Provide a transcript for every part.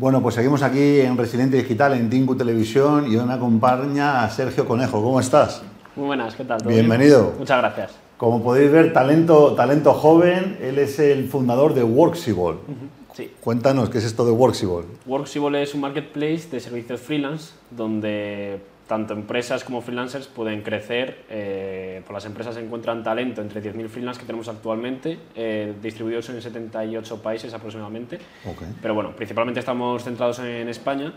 Bueno, pues seguimos aquí en Resiliente Digital, en Tinku Televisión, y hoy me acompaña Sergio Conejo. ¿Cómo estás? Muy buenas, ¿qué tal? Bienvenido. Muchas gracias. Como podéis ver, talento, talento joven, él es el fundador de Worksible. Sí. Cuéntanos, ¿qué es esto de Worksible? Worksible es un marketplace de servicios freelance donde tanto empresas como freelancers pueden crecer. Eh, por las empresas encuentran talento entre 10.000 freelance que tenemos actualmente, eh, distribuidos en 78 países aproximadamente. Pero bueno, principalmente estamos centrados en España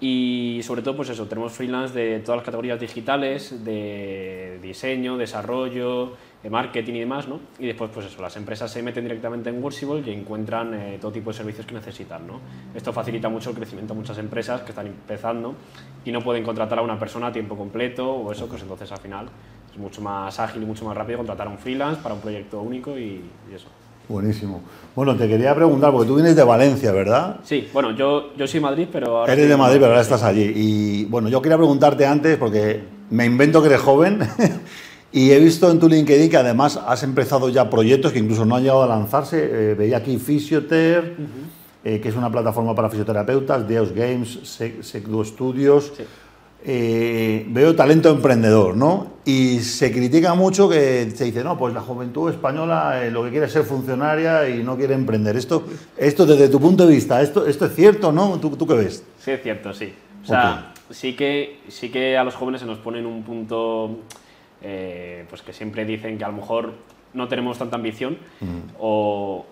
y sobre todo pues eso, tenemos freelance de todas las categorías digitales, de diseño, desarrollo, de marketing y demás, ¿no? Y después pues eso, las empresas se meten directamente en Worksible y encuentran eh, todo tipo de servicios que necesitan, ¿no? Esto facilita mucho el crecimiento a muchas empresas que están empezando y no pueden contratar a una persona a tiempo completo o eso, pues entonces al final es mucho más ágil y mucho más rápido contratar a un freelance para un proyecto único y, y eso. Buenísimo. Bueno, te quería preguntar, porque tú vienes de Valencia, ¿verdad? Sí, bueno, yo, yo soy de Madrid, pero ahora... Eres de Madrid, pero ahora estás allí. Y bueno, yo quería preguntarte antes, porque me invento que eres joven, y he visto en tu LinkedIn que además has empezado ya proyectos que incluso no han llegado a lanzarse. Eh, veía aquí Fisioter, eh, que es una plataforma para fisioterapeutas, Deus Games, Sec- Secdo Studios. Sí. Eh, veo talento emprendedor, ¿no? Y se critica mucho que se dice, no, pues la juventud española eh, lo que quiere es ser funcionaria y no quiere emprender. Esto, esto desde tu punto de vista, ¿esto, esto es cierto, no? ¿Tú, tú qué ves? Sí, es cierto, sí. O sea, sí, que, sí que a los jóvenes se nos pone en un punto eh, pues que siempre dicen que a lo mejor no tenemos tanta ambición o,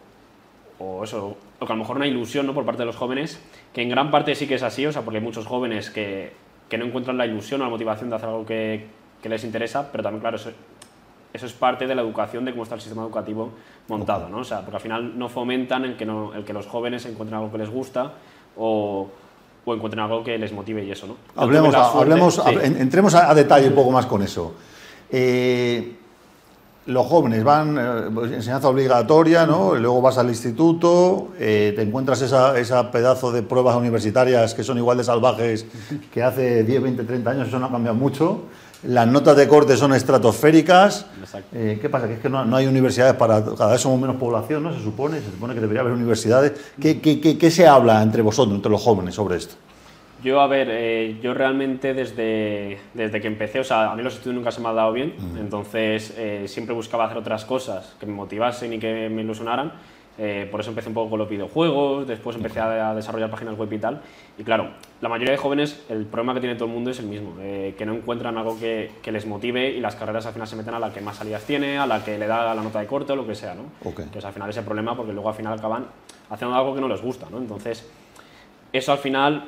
o eso, o que a lo mejor una ilusión ¿no? por parte de los jóvenes, que en gran parte sí que es así, o sea, porque hay muchos jóvenes que, que no encuentran la ilusión o la motivación de hacer algo que, que les interesa, pero también, claro, eso, eso es parte de la educación, de cómo está el sistema educativo montado, ¿no? O sea, porque al final no fomentan el que, no, el que los jóvenes encuentren algo que les gusta o, o encuentren algo que les motive y eso, ¿no? Hablemos, sí. entremos a, a detalle un poco más con eso. Eh, los jóvenes van, eh, enseñanza obligatoria, luego vas al instituto, eh, te encuentras esa, esa pedazo de pruebas universitarias que son igual de salvajes que hace 10, 20, 30 años, eso no ha cambiado mucho. Las notas de corte son estratosféricas. Eh, ¿Qué pasa? Que es que no, no hay universidades para... Cada vez somos menos población, ¿no? Se supone, se supone que debería haber universidades. ¿Qué, qué- qué- qué se habla entre vosotros, entre los jóvenes, sobre esto? Yo, a ver, eh, yo realmente desde, desde que empecé, o sea, a mí los estudios nunca se me han dado bien, entonces eh, siempre buscaba hacer otras cosas que me motivasen y que me ilusionaran. Eh, por eso empecé un poco con los videojuegos, después empecé a, a desarrollar páginas web y tal. Y claro, la mayoría de jóvenes, el problema que tiene todo el mundo es el mismo, eh, que no encuentran algo que, que les motive y las carreras al final se meten a la que más salidas tiene, a la que le da la nota de corte o lo que sea, ¿no? Ok. Que es al final ese problema porque luego al final acaban haciendo algo que no les gusta, ¿no? Entonces, eso al final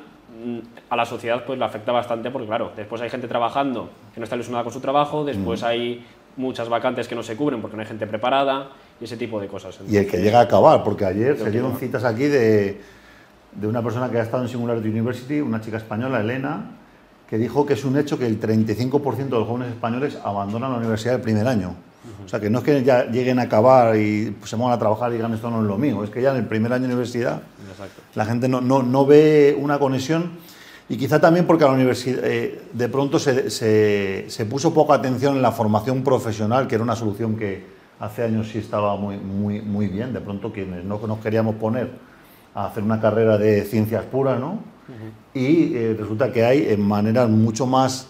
a la sociedad pues le afecta bastante porque claro, después hay gente trabajando que no está ilusionada con su trabajo, después hay muchas vacantes que no se cubren porque no hay gente preparada y ese tipo de cosas. Y el que llega a acabar, porque ayer se dieron citas aquí de, de una persona que ha estado en Singularity University, una chica española, Elena, que dijo que es un hecho que el 35% de los jóvenes españoles abandonan la universidad el primer año. O sea, que no es que ya lleguen a acabar y pues, se pongan a trabajar y digan esto no es lo mío, es que ya en el primer año de universidad Exacto. la gente no, no, no ve una conexión y quizá también porque a la universidad eh, de pronto se, se, se puso poca atención en la formación profesional, que era una solución que hace años sí estaba muy, muy, muy bien. De pronto quienes no nos queríamos poner a hacer una carrera de ciencias puras, ¿no? Y eh, resulta que hay eh, maneras mucho más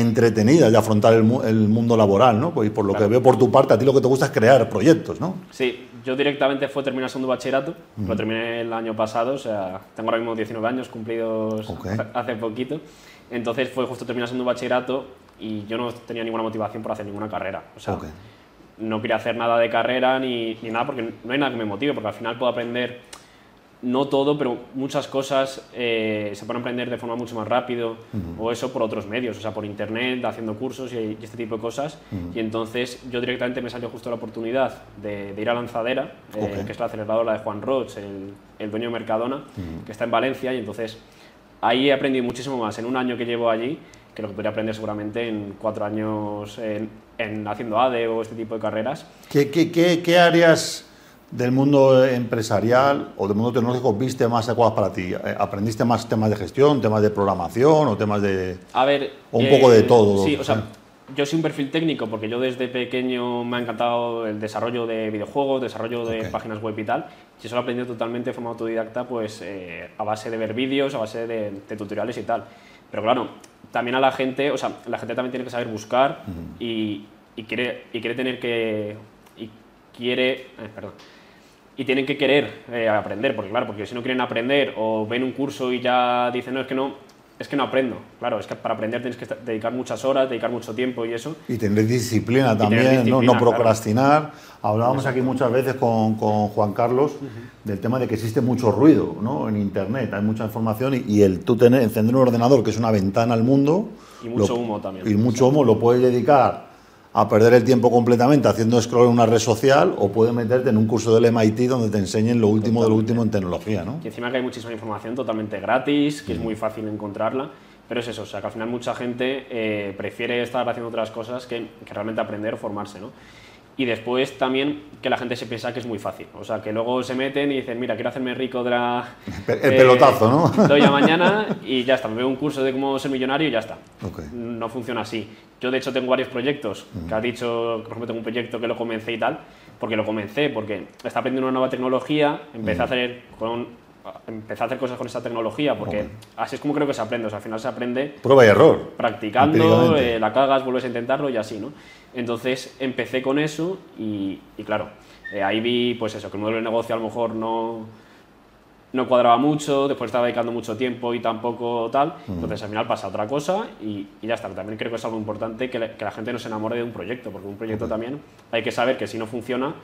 entretenidas de afrontar el, mu- el mundo laboral, ¿no? Pues, y por lo Claro. que veo por tu parte, a ti lo que te gusta es crear proyectos, ¿no? Sí, yo directamente fue terminar segundo bachillerato, lo terminé el año pasado, o sea, tengo ahora mismo 19 años cumplidos Ok. hace- poquito, entonces fue justo terminar segundo bachillerato y yo no tenía ninguna motivación por hacer ninguna carrera, o sea, Ok. no quería hacer nada de carrera ni, ni nada porque no hay nada que me motive, porque al final puedo aprender, no todo, pero muchas cosas eh, se pueden aprender de forma mucho más rápido o eso por otros medios, o sea, por internet, haciendo cursos y, y este tipo de cosas. Y entonces yo directamente me salió justo la oportunidad de, de ir a Lanzadera, eh, Ok. que es la aceleradora de Juan Roch, el, el dueño de Mercadona, que está en Valencia, y entonces ahí he aprendido muchísimo más en un año que llevo allí que lo que podría aprender seguramente en cuatro años en, en haciendo ADE o este tipo de carreras. ¿Qué, qué, qué, qué áreas del mundo empresarial o del mundo tecnológico viste más adecuadas para ti? Eh, ¿Aprendiste más temas de gestión, temas de programación o temas de...? A ver. O un poco de todo, Sí, o sea, yo soy un perfil técnico porque yo desde pequeño me ha encantado el desarrollo de videojuegos, desarrollo de páginas web y tal. Y eso lo he aprendido totalmente de forma autodidacta, pues eh, a base de ver vídeos, a base de, tutoriales y tal. Pero claro, también a la gente, o sea, la gente también tiene que saber buscar y, y, quiere, y quiere tener que... Y quiere... Eh, perdón. Y tienen que querer eh, aprender, porque claro, porque si no quieren aprender o ven un curso y ya dicen, no, es que no, es que no aprendo. Claro, es que para aprender tienes que dedicar muchas horas, dedicar mucho tiempo y eso. Y tener disciplina también, ¿no? no procrastinar. Hablábamos aquí muchas veces con, con Juan Carlos del tema de que existe mucho ruido ¿no? en Internet, hay mucha información y, el tú tener, encender un ordenador que es una ventana al mundo. Y mucho humo también. Y mucho humo lo puedes dedicar a perder el tiempo completamente haciendo scroll en una red social o puedes meterte en un curso del MIT donde te enseñen lo último de lo último en tecnología, ¿no? Y encima que hay muchísima información totalmente gratis, que es muy fácil encontrarla, pero es eso, o sea, que al final mucha gente eh, prefiere estar haciendo otras cosas que, que realmente aprender o formarse, ¿no? Y después también que la gente se piensa que es muy fácil. O sea, que luego se meten y dicen, mira, quiero hacerme rico de la... El pelotazo, ¿no? Doy a mañana y ya está, me veo un curso de cómo ser millonario y ya está. No funciona así. Yo, de hecho, tengo varios proyectos, que ha dicho, por ejemplo, tengo un proyecto que lo comencé y tal, porque lo comencé, porque está aprendiendo una nueva tecnología, empecé a hacer con empecé a hacer cosas con esa tecnología, porque así es como creo que se aprende, o sea, al final se aprende... Prueba y error. Practicando, eh, la cagas, vuelves a intentarlo y así, ¿no? Entonces empecé con eso y, claro, eh, ahí vi pues eso, que el modelo de negocio a lo mejor no, no cuadraba mucho, después estaba dedicando mucho tiempo y tampoco tal, entonces al final pasa otra cosa y, ya está. También creo que es algo importante que, la gente no se enamore de un proyecto, porque un proyecto también hay que saber que si no funciona,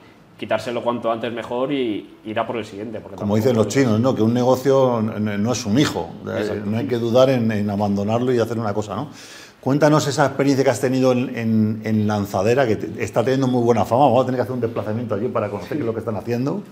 quitárselo cuanto antes mejor y ir a por el siguiente. Como dicen los chinos, ¿no? que un negocio no es un hijo, eh, no hay que dudar en, en abandonarlo y hacer una cosa, ¿no? Cuéntanos esa experiencia que has tenido en, Lanzadera, que está teniendo muy buena fama. Vamos a tener que hacer un desplazamiento allí para conocer qué es lo que están haciendo.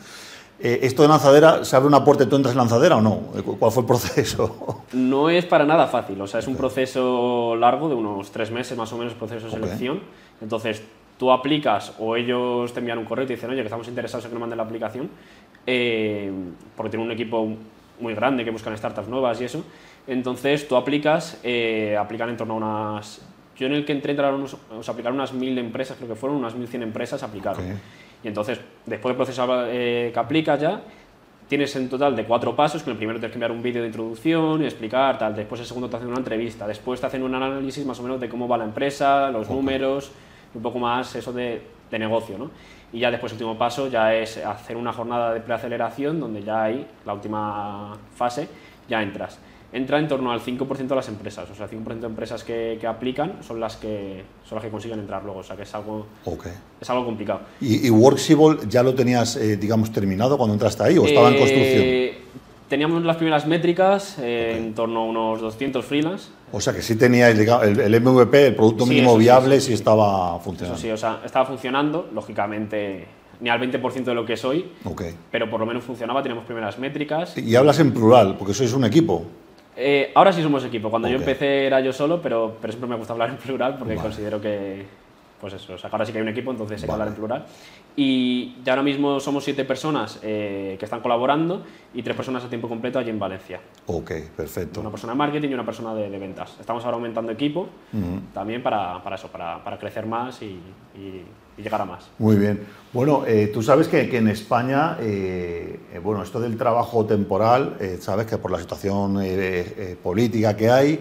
Eh, ¿Esto de Lanzadera, se abre una puerta y tú entras en Lanzadera o no? ¿Cuál fue el proceso? No es para nada fácil. O sea, es un proceso largo de unos tres meses más o menos, proceso de selección. Entonces, tú aplicas o ellos te envían un correo y te dicen, oye, que estamos interesados en que nos manden la aplicación, eh, porque tienen un equipo muy grande que buscan startups nuevas y eso. Entonces tú aplicas, eh, aplican en torno a unas... Yo en el que entré entraron unos, o aplicaron unas mil empresas, creo que fueron unas mil cien empresas aplicaron. Y entonces, después del proceso eh, que aplicas ya, tienes en total de cuatro pasos, que el primero tienes que enviar un vídeo de introducción y explicar, tal. Después el segundo te hacen una entrevista. Después te hacen un análisis más o menos de cómo va la empresa, los números, un poco más eso de, de negocio, ¿no? Y ya después el último paso ya es hacer una jornada de preaceleración donde ya hay la última fase, ya entras entra en torno al 5% de las empresas. O sea, el 5% de empresas que, que, aplican son las que, son las que consiguen entrar luego. O sea, que es algo, es algo complicado. ¿Y, y Worksible ya lo tenías, eh, digamos, terminado cuando entraste ahí o estaba en eh, construcción? Teníamos las primeras métricas eh, en torno a unos 200 freelance. O sea que sí tenía el, el MVP, el producto mínimo viable, sí, estaba funcionando. sí, o sea, estaba funcionando, lógicamente ni al 20% de lo que soy, okay. pero por lo menos funcionaba, teníamos primeras métricas. Y hablas en plural, porque sois un equipo. Eh, ahora sí somos equipo. Cuando yo empecé era yo solo, pero, pero siempre me gusta hablar en plural porque considero que, pues eso, ahora sí que hay un equipo, entonces hay que hablar en plural. Y ya ahora mismo somos siete personas eh, que están colaborando y tres personas a tiempo completo allí en Valencia. Ok, perfecto. Una persona de marketing y una persona de, ventas. Estamos ahora aumentando equipo también para, para, eso, para, para crecer más y, y, llegar a más. Muy bien. Bueno, eh, tú sabes que, que en España, eh, bueno, esto del trabajo temporal, sabes que por la situación política que hay,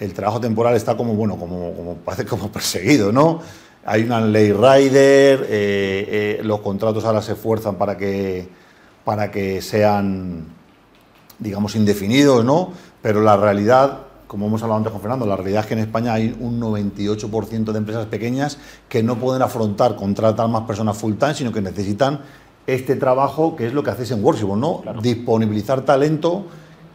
el trabajo temporal está como, bueno, como, como parece como perseguido, ¿no? Hay una ley rider, eh, eh, los contratos ahora se esfuerzan para que, para que sean, digamos, indefinidos, ¿no? Pero la realidad, como hemos hablado antes con Fernando, la realidad es que en España hay un 98% de empresas pequeñas que no pueden afrontar contratar más personas full time, sino que necesitan este trabajo, que es lo que hacéis en Workshops, ¿no? Disponibilizar talento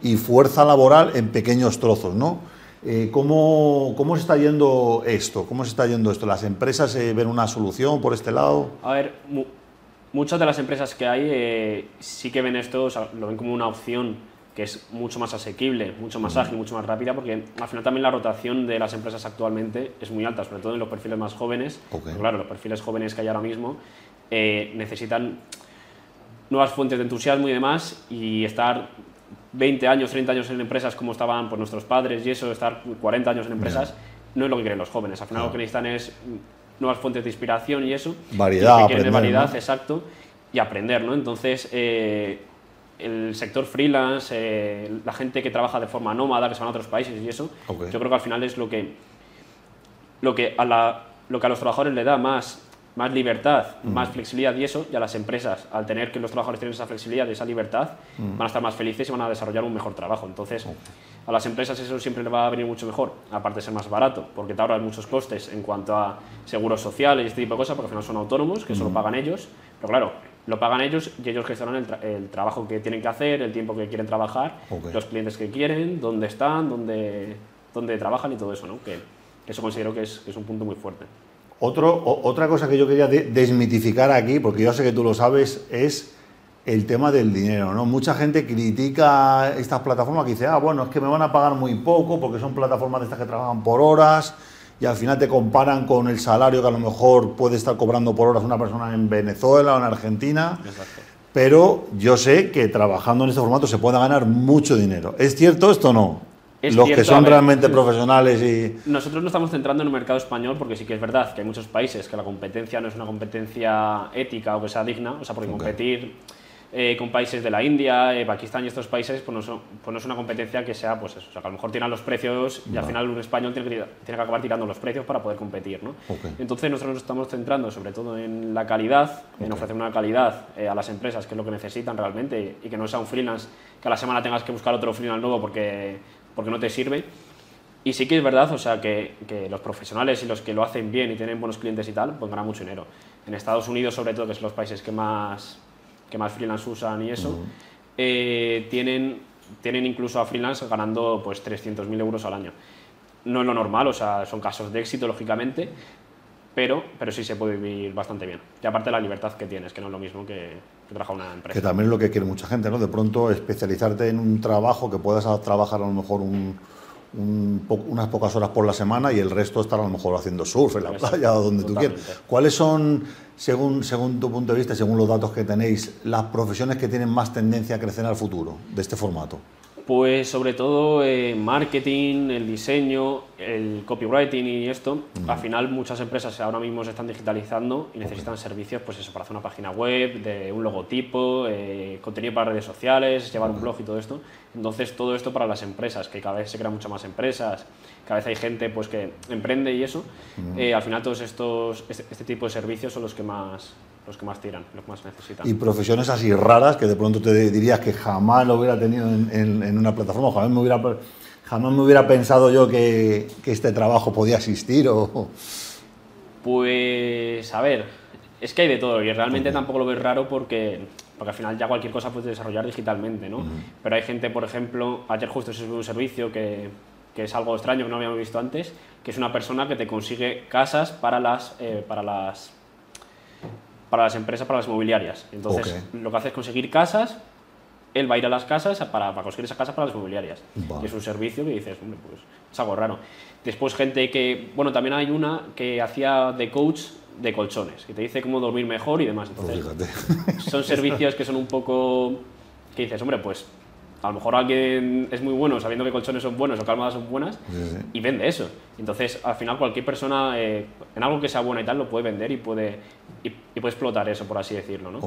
y fuerza laboral en pequeños trozos, ¿no? Eh, ¿cómo, ¿cómo, se está yendo esto? ¿Cómo se está yendo esto? ¿Las empresas eh, ven una solución por este lado? A ver, muchas de las empresas que hay eh, sí que ven esto, lo ven como una opción que es mucho más asequible, mucho más ágil, mucho más rápida, porque al final también la rotación de las empresas actualmente es muy alta, sobre todo en los perfiles más jóvenes. Claro, los perfiles jóvenes que hay ahora mismo necesitan nuevas fuentes de entusiasmo y demás, y estar 20 años, 30 años en empresas como estaban pues, nuestros padres y eso, estar 40 años en empresas, no es lo que quieren los jóvenes. Al final lo que necesitan es nuevas fuentes de inspiración y eso. Variedad, que quieren variedad, exacto, y aprender, ¿no? Entonces, eh, el sector freelance, eh, la gente que trabaja de forma nómada, que se van a otros países y eso, yo creo que al final es lo que, lo que, a, la, lo que a los trabajadores le da más, más libertad, más flexibilidad y eso, y a las empresas, al tener que los trabajadores tienen esa flexibilidad y esa libertad, van a estar más felices y van a desarrollar un mejor trabajo. Entonces, a las empresas eso siempre le va a venir mucho mejor, aparte de ser más barato, porque te ahorras muchos costes en cuanto a seguros sociales y este tipo de cosas, porque al final son autónomos, que solo pagan ellos, pero claro, lo pagan ellos y ellos gestionan el, trabajo que tienen que hacer, el tiempo que quieren trabajar, los clientes que quieren, dónde están, dónde, dónde trabajan y todo eso, ¿no? que, eso considero que es, un punto muy fuerte. Otro, otra cosa que yo quería desmitificar aquí, porque yo sé que tú lo sabes, es el tema del dinero, ¿no? Mucha gente critica estas plataformas que dice, ah, bueno, es que me van a pagar muy poco porque son plataformas de estas que trabajan por horas y al final te comparan con el salario que a lo mejor puede estar cobrando por horas una persona en Venezuela o en Argentina. Pero yo sé que trabajando en este formato se puede ganar mucho dinero. ¿Es cierto esto o no? Los que son realmente profesionales y... Nosotros nos estamos centrando en el mercado español porque sí que es verdad que hay muchos países que la competencia no es una competencia ética o que sea digna, o sea, porque competir eh, con países de la India, eh, Pakistán y estos países, pues no, son, pues no, es una competencia que sea, pues eso, o sea, que a lo mejor tiran los precios y al final un español tiene que, tiene que, acabar tirando los precios para poder competir. ¿no? Entonces nosotros nos estamos centrando sobre todo en la calidad, en ofrecer una calidad eh, a las empresas, que es lo que necesitan realmente, y que no sea un freelance que a la semana tengas que buscar otro freelance nuevo porque, porque no te sirve. Y sí que es verdad, o sea, que, que, los profesionales y los que lo hacen bien y tienen buenos clientes y tal, pues ganan mucho dinero. En Estados Unidos, sobre todo, que son los países que más, que más freelance usan y eso, eh, tienen, tienen incluso a freelance ganando pues 300.000 euros al año. No es lo normal, o sea, son casos de éxito, lógicamente, pero, pero sí se puede vivir bastante bien. Y aparte la libertad que tienes, que no es lo mismo que, que trabajar una empresa. Que también es lo que quiere mucha gente, ¿no? De pronto especializarte en un trabajo que puedas trabajar a lo mejor un unas pocas horas por la semana y el resto estar a lo mejor haciendo surf en la playa o donde tú quieras. ¿Cuáles son, según, según tu punto de vista, según los datos que tenéis, las profesiones que tienen más tendencia a crecer al futuro de este formato? Pues sobre todo eh, marketing, el diseño, el copywriting y esto. Al final muchas empresas ahora mismo se están digitalizando y necesitan servicios pues eso, para hacer una página web, de un logotipo, eh, contenido para redes sociales, llevar un blog y todo esto. Entonces todo esto para las empresas, que cada vez se crean muchas más empresas, cada vez hay gente pues que emprende y eso. Eh, al final todos estos, este, este tipo de servicios son los que más, los que más tiran, los que más necesitan. Y profesiones así raras que de pronto te dirías que jamás lo hubiera tenido en, una plataforma, jamás me hubiera, jamás me hubiera pensado yo que, que este trabajo podía existir o... Pues, a ver, es que hay de todo y realmente tampoco lo ves raro porque, porque al final ya cualquier cosa puedes desarrollar digitalmente, ¿no? Pero hay gente, por ejemplo, ayer justo se subió un servicio que, que, es algo extraño que no habíamos visto antes, que es una persona que te consigue casas para las, eh, para las para las empresas, para las inmobiliarias. Entonces, lo que hace es conseguir casas, él va a ir a las casas para, conseguir esa casa para las inmobiliarias. Y es un servicio que dices, hombre, pues es algo raro. Después gente que, bueno, también hay una que hacía de coach de colchones, que te dice cómo dormir mejor y demás. Entonces, son servicios que son un poco, que dices, hombre, pues a lo mejor alguien es muy bueno sabiendo que colchones son buenos o que almohadas son buenas y vende eso. Entonces, al final, cualquier persona eh, en algo que sea bueno y tal lo puede vender y puede, y, puede explotar eso, por así decirlo. ¿no?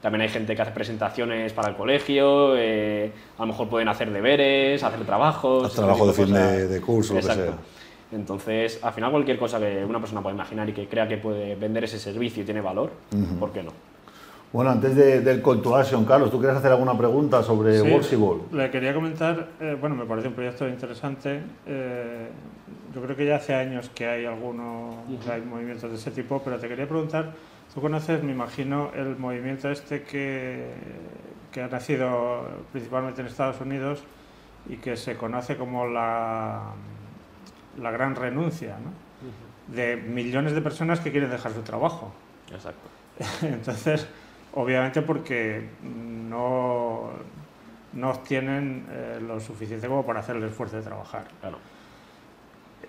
También hay gente que hace presentaciones para el colegio, eh, a lo mejor pueden hacer deberes, hacer trabajos. trabajo de fin de, curso, lo que sea. Entonces, al final, cualquier cosa que una persona pueda imaginar y que crea que puede vender ese servicio y tiene valor, ¿por qué no? Bueno, antes del call to action, Carlos, ¿tú quieres hacer alguna pregunta sobre sí, Le quería comentar, eh, bueno, me parece un proyecto interesante. Eh, yo creo que ya hace años que hay algunos, hay movimientos de ese tipo, pero te quería preguntar, tú conoces, me imagino, el movimiento este que, que ha nacido principalmente en Estados Unidos y que se conoce como la, la gran renuncia, ¿no? De millones de personas que quieren dejar su trabajo. Exacto. Entonces, Obviamente porque no, no obtienen eh, lo suficiente como para hacer el esfuerzo de trabajar. Claro.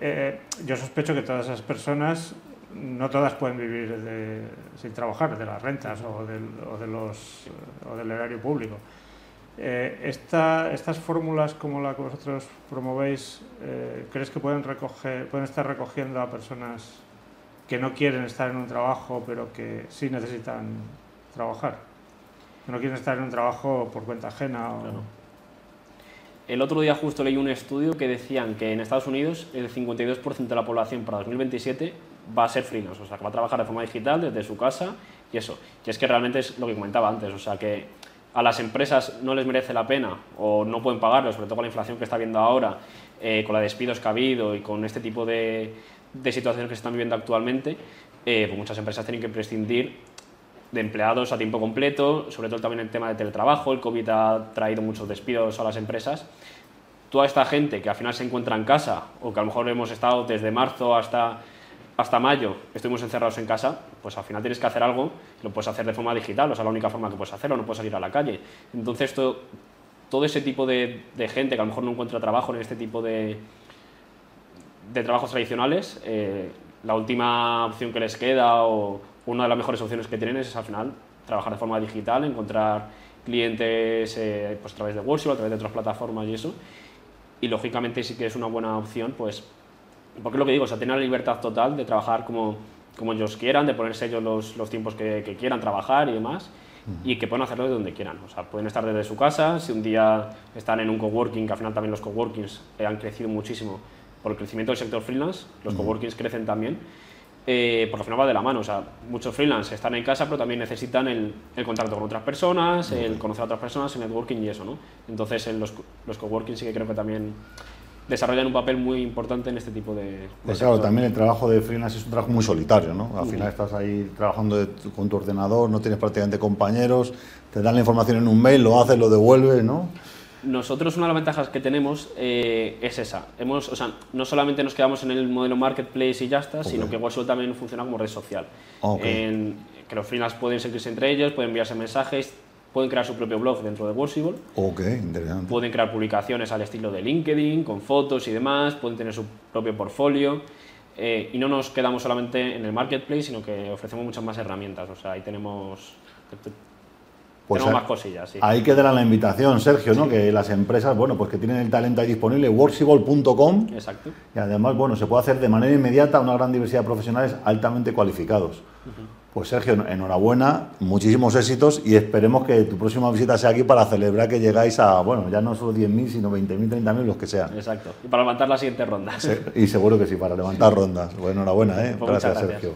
Eh, yo sospecho que todas esas personas, no todas pueden vivir sin trabajar, de las rentas o del, o de los, o del erario público. Eh, estas fórmulas como la que vosotros promovéis, ¿crees que pueden, recoger, pueden estar recogiendo a personas que no quieren estar en un trabajo pero que sí necesitan trabajar? No quieren estar en un trabajo por cuenta ajena. El otro día justo leí un estudio que decían que en Estados Unidos el 52% de la población para 2027 va a ser freelance, o sea, que va a trabajar de forma digital desde su casa y eso. Y es que realmente es lo que comentaba antes, o sea, que a las empresas no les merece la pena o no pueden pagarlo, sobre todo con la inflación que está habiendo ahora, eh, con la despidos que ha habido y con este tipo de, de situaciones que se están viviendo actualmente, eh, pues muchas empresas tienen que prescindir de empleados a tiempo completo, sobre todo también el tema de teletrabajo, el COVID ha traído muchos despidos a las empresas. Toda esta gente que al final se encuentra en casa o que a lo mejor hemos estado desde marzo hasta hasta mayo estuvimos encerrados en casa, pues al final tienes que hacer algo, lo puedes hacer de forma digital, o sea, la única forma que puedes hacerlo, no puedes salir a la calle. Entonces, todo, todo ese tipo de, gente que a lo mejor no encuentra trabajo en este tipo de, de trabajos tradicionales, eh, la última opción que les queda o una de las mejores opciones que tienen es al final trabajar de forma digital, encontrar clientes eh, pues, a través de Workshop, a través de otras plataformas y eso. Y lógicamente sí que es una buena opción pues porque es lo que digo, o sea, tener la libertad total de trabajar como, como ellos quieran, de ponerse ellos los, los tiempos que, que, quieran trabajar y demás, y que pueden hacerlo de donde quieran. O sea, pueden estar desde su casa, si un día están en un coworking, que al final también los coworkings han crecido muchísimo por el crecimiento del sector freelance, los coworkings crecen también, eh, porque al final va de la mano. O sea, muchos freelance están en casa, pero también necesitan el, el contacto con otras personas, el conocer a otras personas, el networking y eso, ¿no? Entonces, en los, los coworking sí que creo que también desarrollan un papel muy importante en este tipo de... Pues claro, también el trabajo de freelance es un trabajo muy solitario, ¿no? Al final estás ahí trabajando con tu ordenador, no tienes prácticamente compañeros, te dan la información en un mail, lo haces, lo devuelves, ¿no? Nosotros una de las ventajas que tenemos eh, es esa. Hemos, o sea, no solamente nos quedamos en el modelo marketplace y ya está, sino que WhatsApp también funciona como red social. En, que los freelance pueden seguirse entre ellos, pueden enviarse mensajes, pueden crear su propio blog dentro de Workable. Ok, interesante. Pueden crear publicaciones al estilo de LinkedIn, con fotos y demás, pueden tener su propio portfolio. Eh, y no nos quedamos solamente en el marketplace, sino que ofrecemos muchas más herramientas. O sea, ahí tenemos, pues tenemos más cosillas. Sí. Ahí quedará la invitación, Sergio, ¿no? Que las empresas, bueno, pues que tienen el talento ahí disponible, worksible.com. Exacto. Y además, bueno, se puede hacer de manera inmediata una gran diversidad de profesionales altamente cualificados. Pues Sergio, enhorabuena, muchísimos éxitos y esperemos que tu próxima visita sea aquí para celebrar que llegáis a, bueno, ya no solo 10.000, sino 20.000, 30.000, los que sean. Exacto. Y para levantar la siguiente ronda. y seguro que sí, para levantar rondas. Pues enhorabuena, ¿eh? Pues gracias, Sergio.